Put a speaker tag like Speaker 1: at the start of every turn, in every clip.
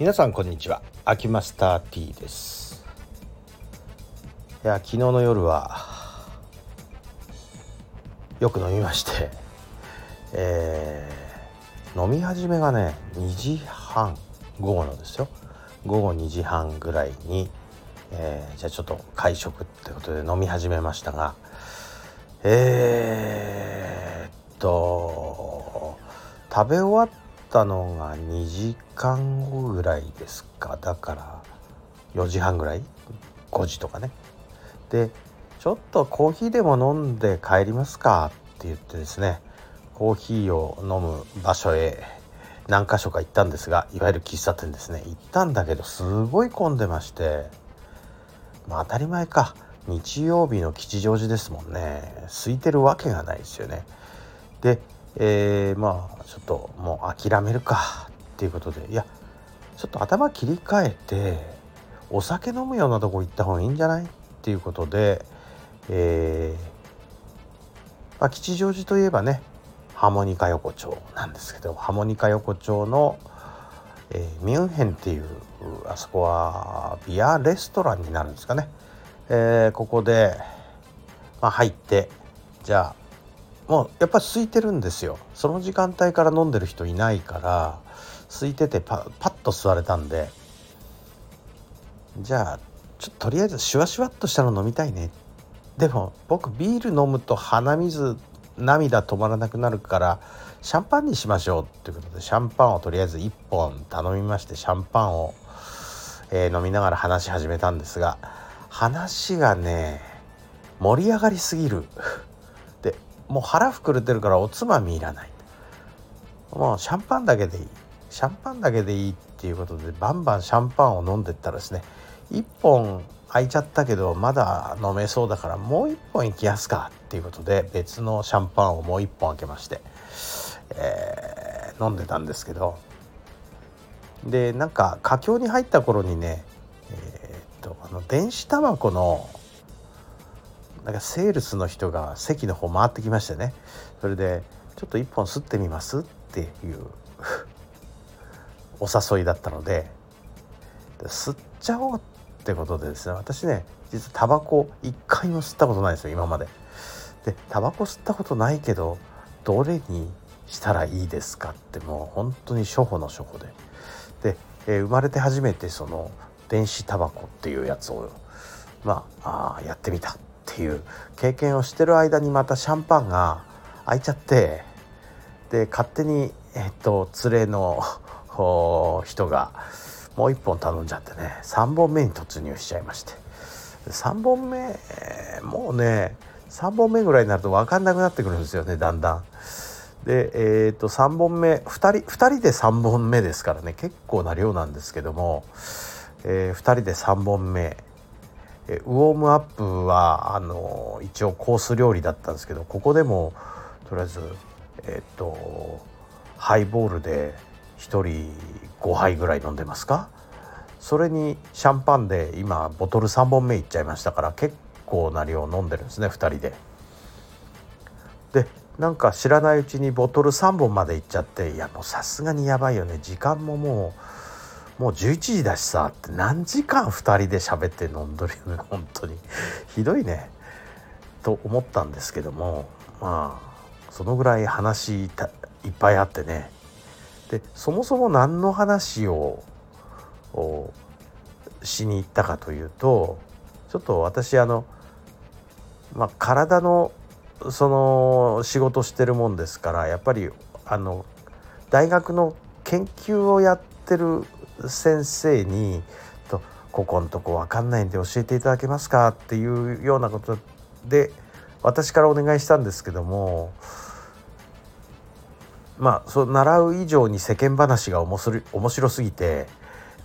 Speaker 1: 皆さんこんにちは。秋マスター T です。いや昨日の夜はよく飲みましてえー、飲み始めがね2時半午後のですよ。午後2時半ぐらいに、えー、じゃあちょっと会食ってことで飲み始めましたがえー、っと食べ終わったのが2時間後ぐらいですか。だから4時半ぐらい？5時とかね。でちょっとコーヒーでも飲んで帰りますかって言ってですねコーヒーを飲む場所へ何箇所か行ったんですがいわゆる喫茶店ですね。行ったんだけどすごい混んでましてまあ当たり前か。日曜日の吉祥寺ですもんね。空いてるわけがないですよね。でえー、まあちょっともう諦めるかっていうことで。いやちょっと頭切り替えてお酒飲むようなとこ行った方がいいんじゃない？っていうことで、えーまあ、吉祥寺といえばねハーモニカ横丁なんですけどハーモニカ横丁の、えー、ミュンヘンっていうあそこはビアレストランになるんですかね、えー、ここで、まあ、入ってじゃあもうやっぱり空いてるんですよ。その時間帯から飲んでる人いないから空いててパパッと座れたんで。じゃあちょっととりあえずシュワシュワっとしたの飲みたいね。でも僕ビール飲むと鼻水涙止まらなくなるからシャンパンにしましょうっていうことでシャンパンをとりあえず1本頼みましてシャンパンを、えー、飲みながら話し始めたんですが話がね盛り上がりすぎる。もう腹膨れてるからおつまみいらない。もうシャンパンだけでいい。シャンパンだけでいいっていうことでバンバンシャンパンを飲んでったらですね1本空いちゃったけどまだ飲めそうだからもう1本いきやすかっていうことで別のシャンパンをもう1本開けまして、えー、飲んでたんですけど。でなんか佳境に入った頃にねえー、っとあの電子タバコのなんかセールスの人が席の方回ってきましてねそれで「ちょっと1本吸ってみます?」っていう お誘いだったので吸っちゃおうってことでですね私ね実はタバコ1回も吸ったことないですよ今まで。でタバコ吸ったことないけどどれにしたらいいですか？ってもう本当に初歩の初歩で。で、えー、生まれて初めてその電子タバコっていうやつをまあやってみたっていう経験をしてる間にまたシャンパンが開いちゃってで勝手に、えっと、連れの人がもう1本頼んじゃってね3本目に突入しちゃいまして3本目もうね3本目ぐらいになると分かんなくなってくるんですよねだんだん。で、えー、と3本目2人 ,2 人で3本目ですからね結構な量なんですけども、えー、2人で3本目えウォームアップはあの一応コース料理だったんですけどここでもとりあえずえっとハイボールで1人5杯ぐらい飲んでますか？それにシャンパンで今ボトル3本目いっちゃいましたから結構な量飲んでるんですね2人で。でなんか知らないうちにボトル3本までいっちゃっていやもうさすがにやばいよね時間ももうもう11時だしさって何時間2人で喋って飲んどるよね 本当に。ひどいね。と思ったんですけどもまあそのぐらい話いっぱいあってね。でそもそも何の話をしに行ったかというとちょっと私あの、まあ、体のその仕事してるもんですからやっぱりあの大学の研究をやってる先生にと「ここんとこ分かんないんで教えていただけますか?」っていうようなことで私からお願いしたんですけどもまあそう習う以上に世間話が面白面白すぎて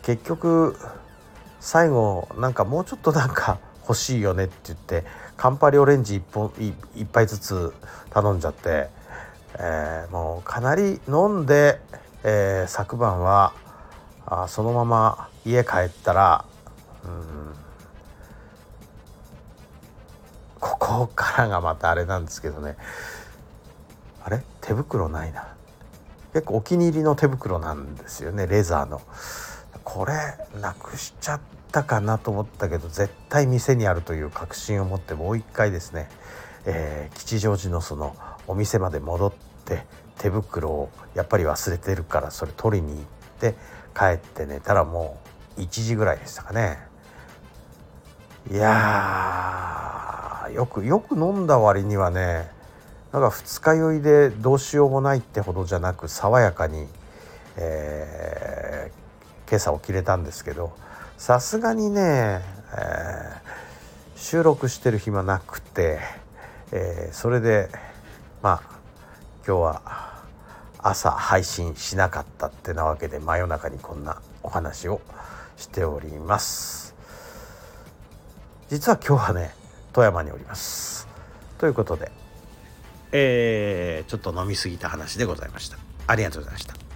Speaker 1: 結局最後なんかもうちょっとなんか欲しいよねって言ってカンパリオレンジ1本1杯ずつ頼んじゃって、えー、もうかなり飲んで、えー、昨晩はあそのまま家帰ったらうんここからがまたあれなんですけどね。あれ？手袋ないな。結構お気に入りの手袋なんですよねレザーの。これなくしちゃったかなと思ったけど絶対店にあるという確信を持ってもう一回ですね、えー、吉祥寺のそのお店まで戻って手袋をやっぱり忘れてるからそれ取りに行って帰って寝たらもう1時ぐらいでしたかね。いやよくよく飲んだ割にはねなんか二日酔いでどうしようもないってほどじゃなく爽やかに、えー、今朝起きれたんですけどさすがにね、えー、収録してる暇なくて、えー、それでまあ今日は朝配信しなかったってなわけで真夜中にこんなお話をしております実は今日はね富山におりますということでえー、ちょっと飲み過ぎた話でございました。ありがとうございました。